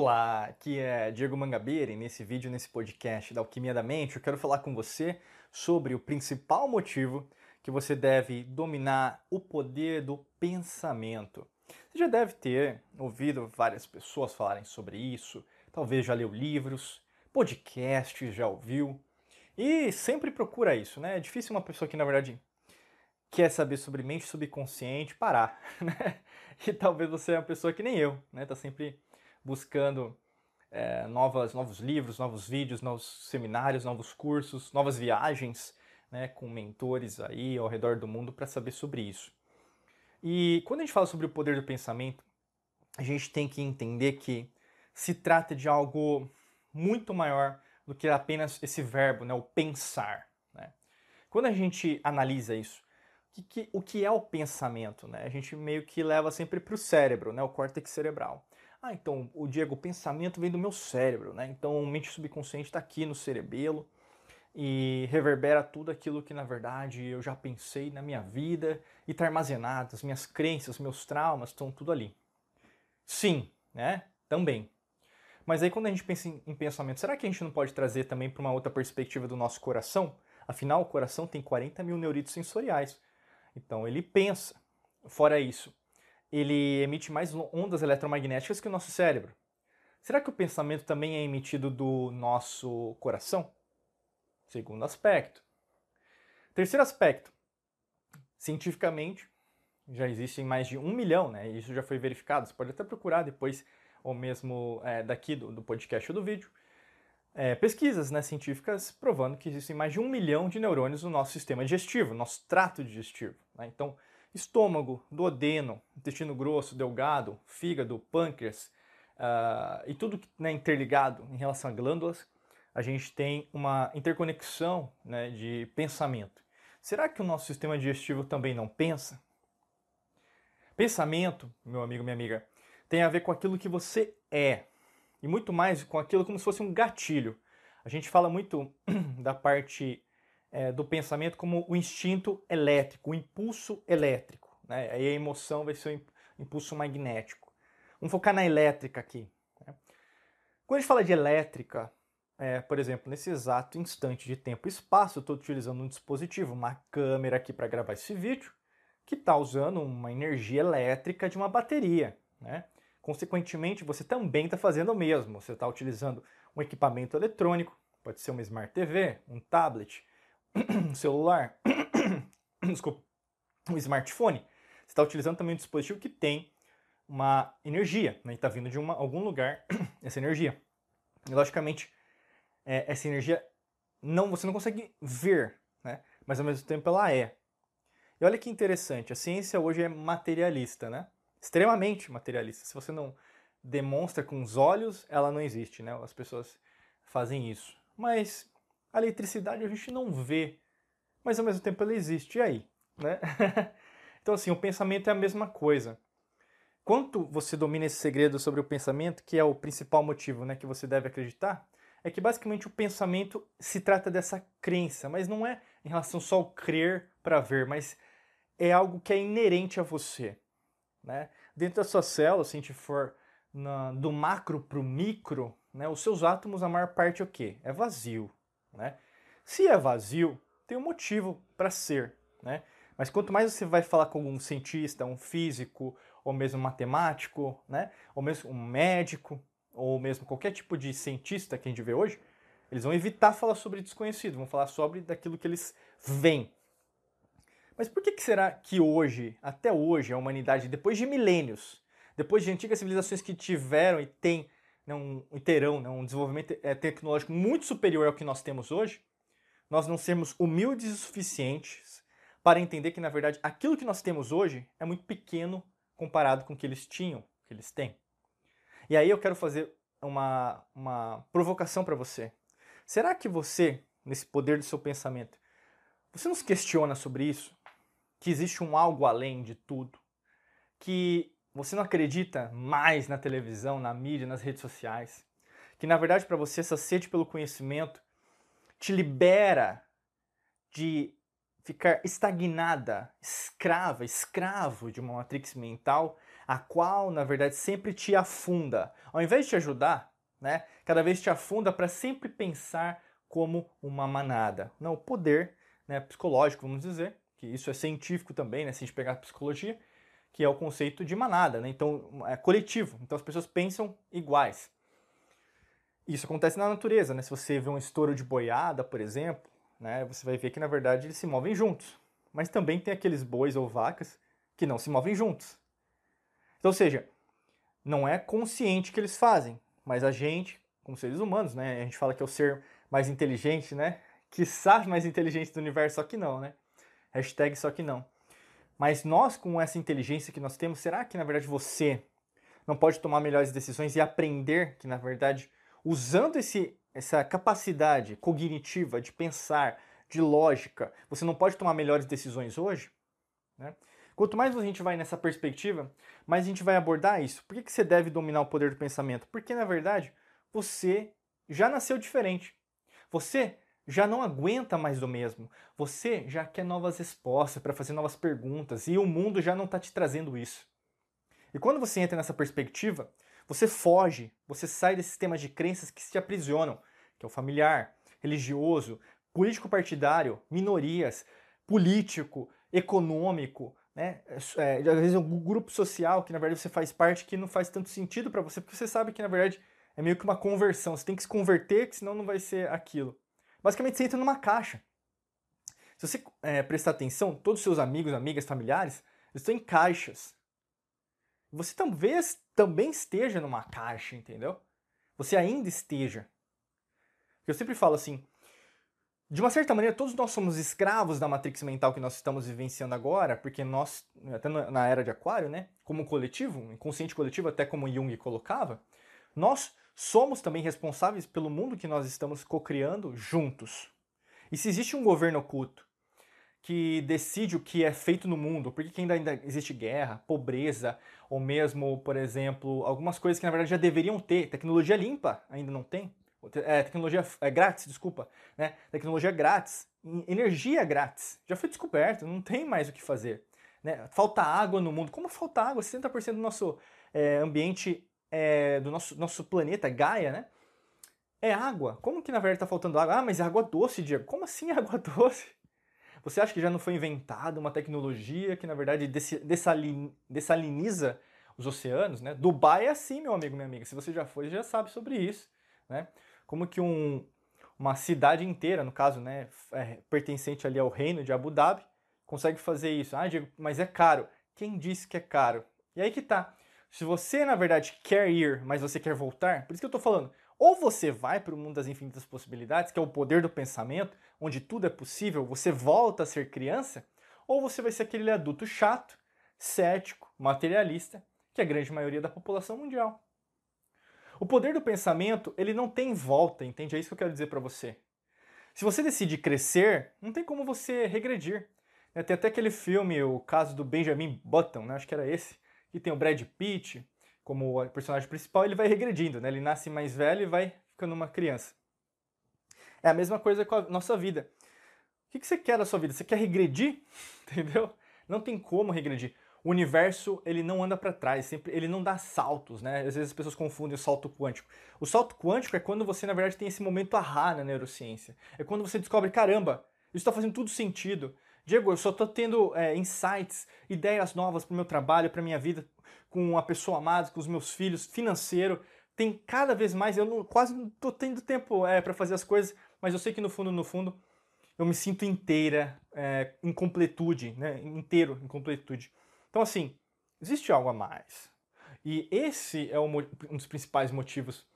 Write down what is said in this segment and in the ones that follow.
Olá, aqui é Diego Mangabeira e nesse vídeo, nesse podcast da Alquimia da Mente, eu quero falar com você sobre o principal motivo que você deve dominar o poder do pensamento. Você já deve ter ouvido várias pessoas falarem sobre isso, talvez já leu livros, podcasts, já ouviu, e sempre procura isso, né? É difícil uma pessoa que, na verdade, quer saber sobre mente subconsciente parar, né? E talvez você é uma pessoa que nem eu, né? Tá sempre buscando é, novas, novos livros, novos vídeos, novos seminários, novos cursos, novas viagens né, com mentores aí ao redor do mundo para saber sobre isso. E quando a gente fala sobre o poder do pensamento, a gente tem que entender que se trata de algo muito maior do que apenas esse verbo, né, o pensar. Né? Quando a gente analisa isso, que, o que é o pensamento? Né? A gente meio que leva sempre para o cérebro, né, o córtex cerebral. Ah, então, o Diego, o pensamento vem do meu cérebro, né? Então, mente subconsciente está aqui no cerebelo e reverbera tudo aquilo que, na verdade, eu já pensei na minha vida e está armazenado, as minhas crenças, meus traumas, estão tudo ali. Sim, né? Também. Mas aí, quando a gente pensa em pensamento, será que a gente não pode trazer também para uma outra perspectiva do nosso coração? Afinal, o coração tem 40 mil neuritos sensoriais. Então, ele pensa. Fora isso, ele emite mais ondas eletromagnéticas que o nosso cérebro. Será que o pensamento também é emitido do nosso coração? Segundo aspecto. Terceiro aspecto. Cientificamente, já existem mais de um milhão, né? Isso já foi verificado. Você pode até procurar depois, ou mesmo é, daqui do, do, podcast ou do vídeo, é, pesquisas né, científicas provando que existem mais de um milhão de neurônios no nosso sistema digestivo, nosso trato digestivo. Né? Então, estômago, duodeno, intestino grosso, delgado, fígado, pâncreas uh, e tudo que é né, interligado em relação a glândulas, a gente tem uma interconexão né, de pensamento. Será que o nosso sistema digestivo também não pensa? Pensamento, meu amigo, minha amiga, tem a ver com aquilo que você é e muito mais com aquilo como se fosse um gatilho. A gente fala muito da parte é, do pensamento como o instinto elétrico, o impulso elétrico. Né? Aí a emoção vai ser o impulso magnético. Vamos focar na elétrica aqui. Né? Quando a gente fala de elétrica, é, por exemplo, nesse exato instante de tempo e espaço, eu estou utilizando um dispositivo, uma câmera aqui para gravar esse vídeo, que está usando uma energia elétrica de uma bateria. Né? Consequentemente, você também está fazendo o mesmo. Você está utilizando um equipamento eletrônico, pode ser uma Smart TV, um tablet, celular, desculpa, um smartphone, você está utilizando também um dispositivo que tem uma energia, né? está vindo de uma, algum lugar essa energia. E logicamente, é, essa energia não você não consegue ver, né? mas ao mesmo tempo ela é. E olha que interessante, a ciência hoje é materialista, né? extremamente materialista. Se você não demonstra com os olhos, ela não existe, né? As pessoas fazem isso. Mas a eletricidade a gente não vê, mas ao mesmo tempo ela existe. E aí? Né? então, assim, o pensamento é a mesma coisa. Quanto você domina esse segredo sobre o pensamento, que é o principal motivo né, que você deve acreditar, é que basicamente o pensamento se trata dessa crença, mas não é em relação só ao crer para ver, mas é algo que é inerente a você. Né? Dentro da sua célula, se a gente for na, do macro para o micro, né, os seus átomos, a maior parte é o quê? É vazio. Né? Se é vazio, tem um motivo para ser. Né? Mas quanto mais você vai falar com um cientista, um físico, ou mesmo um matemático, né? ou mesmo um médico, ou mesmo qualquer tipo de cientista que a gente vê hoje, eles vão evitar falar sobre desconhecido, vão falar sobre daquilo que eles veem. Mas por que, que será que hoje, até hoje, a humanidade, depois de milênios, depois de antigas civilizações que tiveram e têm né, um, terão né, um desenvolvimento é, tecnológico muito superior ao que nós temos hoje, nós não sermos humildes o suficientes para entender que, na verdade, aquilo que nós temos hoje é muito pequeno comparado com o que eles tinham, que eles têm. E aí eu quero fazer uma, uma provocação para você. Será que você, nesse poder do seu pensamento, você nos questiona sobre isso? Que existe um algo além de tudo? Que você não acredita mais na televisão, na mídia, nas redes sociais, que na verdade para você essa sede pelo conhecimento te libera de ficar estagnada, escrava, escravo de uma matrix mental, a qual, na verdade, sempre te afunda. Ao invés de te ajudar, né, cada vez te afunda para sempre pensar como uma manada. Não, o poder né, psicológico, vamos dizer, que isso é científico também, né, se a gente pegar a psicologia, que é o conceito de manada, né? então é coletivo, então as pessoas pensam iguais. Isso acontece na natureza, né? se você vê um estouro de boiada, por exemplo, né, você vai ver que na verdade eles se movem juntos, mas também tem aqueles bois ou vacas que não se movem juntos. Então, ou seja, não é consciente que eles fazem, mas a gente, como seres humanos, né, a gente fala que é o ser mais inteligente, né, que sabe mais inteligente do universo, só que não, né? Hashtag só que não. Mas nós, com essa inteligência que nós temos, será que na verdade você não pode tomar melhores decisões e aprender que na verdade, usando esse, essa capacidade cognitiva de pensar, de lógica, você não pode tomar melhores decisões hoje? Né? Quanto mais a gente vai nessa perspectiva, mais a gente vai abordar isso. Por que, que você deve dominar o poder do pensamento? Porque na verdade você já nasceu diferente. Você já não aguenta mais do mesmo. Você já quer novas respostas para fazer novas perguntas e o mundo já não está te trazendo isso. E quando você entra nessa perspectiva, você foge, você sai desse sistema de crenças que se aprisionam, que é o familiar, religioso, político partidário, minorias, político, econômico, né? É, às vezes é um grupo social que na verdade você faz parte que não faz tanto sentido para você, porque você sabe que na verdade é meio que uma conversão, você tem que se converter, que senão não vai ser aquilo. Basicamente, você entra numa caixa. Se você é, prestar atenção, todos os seus amigos, amigas, familiares, eles estão em caixas. Você talvez também esteja numa caixa, entendeu? Você ainda esteja. Eu sempre falo assim, de uma certa maneira, todos nós somos escravos da matrix mental que nós estamos vivenciando agora, porque nós, até na era de Aquário, né, como coletivo, inconsciente coletivo, até como Jung colocava, nós somos também responsáveis pelo mundo que nós estamos co-criando juntos. E se existe um governo oculto que decide o que é feito no mundo, por que ainda, ainda existe guerra, pobreza, ou mesmo, por exemplo, algumas coisas que na verdade já deveriam ter, tecnologia limpa ainda não tem, é, tecnologia é, grátis, desculpa, né? tecnologia grátis, energia grátis, já foi descoberto, não tem mais o que fazer. Né? Falta água no mundo, como falta água? 60% do nosso é, ambiente é, do nosso, nosso planeta, Gaia, né? É água. Como que na verdade está faltando água? Ah, mas é água doce, Diego. Como assim água doce? Você acha que já não foi inventada uma tecnologia que na verdade dessalin, dessaliniza os oceanos, né? Dubai é assim, meu amigo, minha amiga. Se você já foi, já sabe sobre isso, né? Como que um, uma cidade inteira, no caso, né, é, pertencente ali ao reino de Abu Dhabi, consegue fazer isso. Ah, Diego, mas é caro. Quem disse que é caro? E aí que tá. Se você, na verdade, quer ir, mas você quer voltar, por isso que eu estou falando, ou você vai para o mundo das infinitas possibilidades, que é o poder do pensamento, onde tudo é possível, você volta a ser criança, ou você vai ser aquele adulto chato, cético, materialista, que é a grande maioria da população mundial. O poder do pensamento, ele não tem volta, entende? É isso que eu quero dizer para você. Se você decide crescer, não tem como você regredir. Tem até aquele filme, o caso do Benjamin Button, né? acho que era esse, que tem o Brad Pitt como personagem principal, ele vai regredindo, né? Ele nasce mais velho e vai ficando uma criança. É a mesma coisa com a nossa vida. O que você quer da sua vida? Você quer regredir? Entendeu? Não tem como regredir. O universo, ele não anda para trás, sempre ele não dá saltos, né? Às vezes as pessoas confundem o salto quântico. O salto quântico é quando você, na verdade, tem esse momento ahá na neurociência. É quando você descobre, caramba, isso está fazendo tudo sentido. Diego, eu só estou tendo é, insights, ideias novas para o meu trabalho, para minha vida, com a pessoa amada, com os meus filhos, financeiro. Tem cada vez mais, eu não, quase não estou tendo tempo é, para fazer as coisas, mas eu sei que no fundo, no fundo, eu me sinto inteira, é, em completude, né? inteiro em completude. Então, assim, existe algo a mais. E esse é um dos principais motivos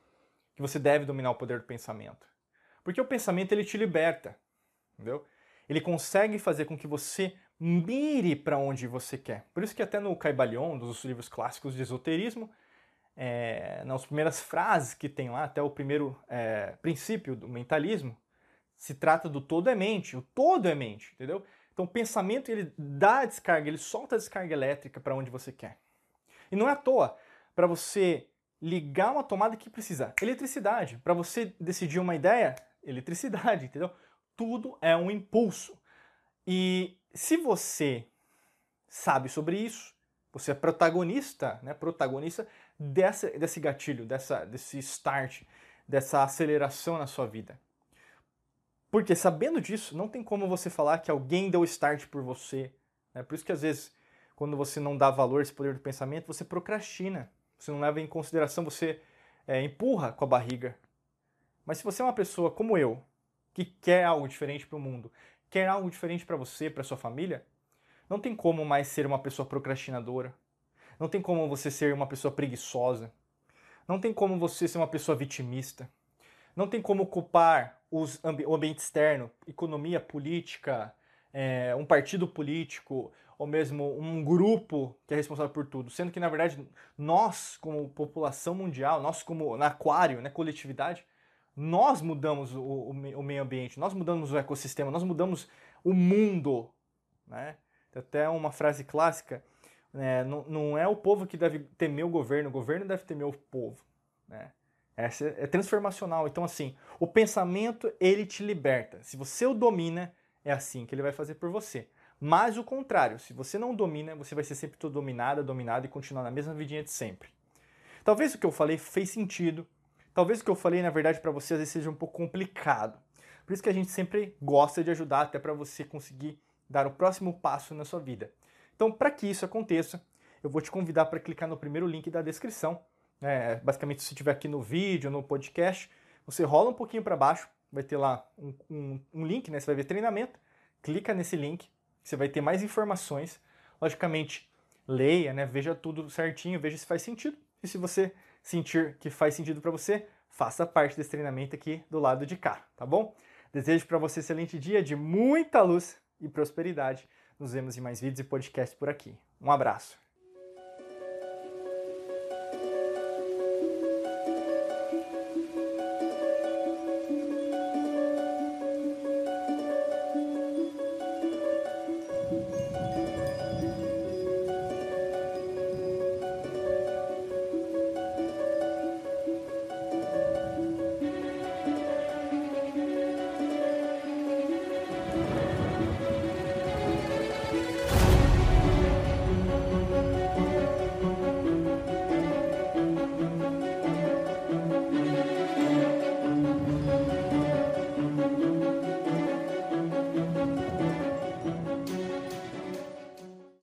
que você deve dominar o poder do pensamento. Porque o pensamento ele te liberta, entendeu? Ele consegue fazer com que você mire para onde você quer. Por isso que até no Caibalion, dos livros clássicos de esoterismo, é, nas primeiras frases que tem lá, até o primeiro é, princípio do mentalismo, se trata do todo é mente, o todo é mente, entendeu? Então o pensamento ele dá a descarga, ele solta a descarga elétrica para onde você quer. E não é à toa, para você ligar uma tomada que precisa eletricidade, para você decidir uma ideia, eletricidade, entendeu? Tudo é um impulso. E se você sabe sobre isso, Você é protagonista, né? Protagonista dessa, desse gatilho, dessa, desse start, dessa aceleração na sua vida. Porque sabendo disso, não tem como você falar que alguém deu start por você. Né? Por isso que às vezes, quando você não dá valor a esse poder do pensamento, você procrastina. Você não leva em consideração, você é, empurra com a barriga. Mas se você é uma pessoa como eu, que quer algo diferente para o mundo, quer algo diferente para você, para sua família, não tem como mais ser uma pessoa procrastinadora. Não tem como você ser uma pessoa preguiçosa. Não tem como você ser uma pessoa vitimista. Não tem como culpar ambi o ambiente externo, economia, política, é, um partido político ou mesmo um grupo que é responsável por tudo, sendo que na verdade nós como população mundial, nós como na aquário, né, coletividade, nós mudamos o, o, meio ambiente, nós mudamos o ecossistema, nós mudamos o mundo, né? Tem até uma frase clássica, né? não, não é o povo que deve temer o governo, o governo deve temer o povo, né? Essa é transformacional. Então, assim, o pensamento, ele te liberta. Se você o domina, é assim que ele vai fazer por você. Mas o contrário, se você não domina, você vai ser sempre dominada, dominado e continuar na mesma vidinha de sempre. Talvez o que eu falei fez sentido, Talvez o que eu falei, na verdade, para você às vezes seja um pouco complicado. Por isso que a gente sempre gosta de ajudar até para você conseguir dar o próximo passo na sua vida. Então, para que isso aconteça, eu vou te convidar para clicar no primeiro link da descrição. É, basicamente, se estiver aqui no vídeo, no podcast, você rola um pouquinho para baixo, vai ter lá um, um, um, link, né? Você vai ver treinamento, clica nesse link, você vai ter mais informações. Logicamente, leia, né? Veja tudo certinho, veja se faz sentido. E se você sentir que faz sentido para você, faça parte desse treinamento aqui do lado de cá, tá bom? Desejo para você um excelente dia de muita luz e prosperidade. Nos vemos em mais vídeos e podcasts por aqui. Um abraço.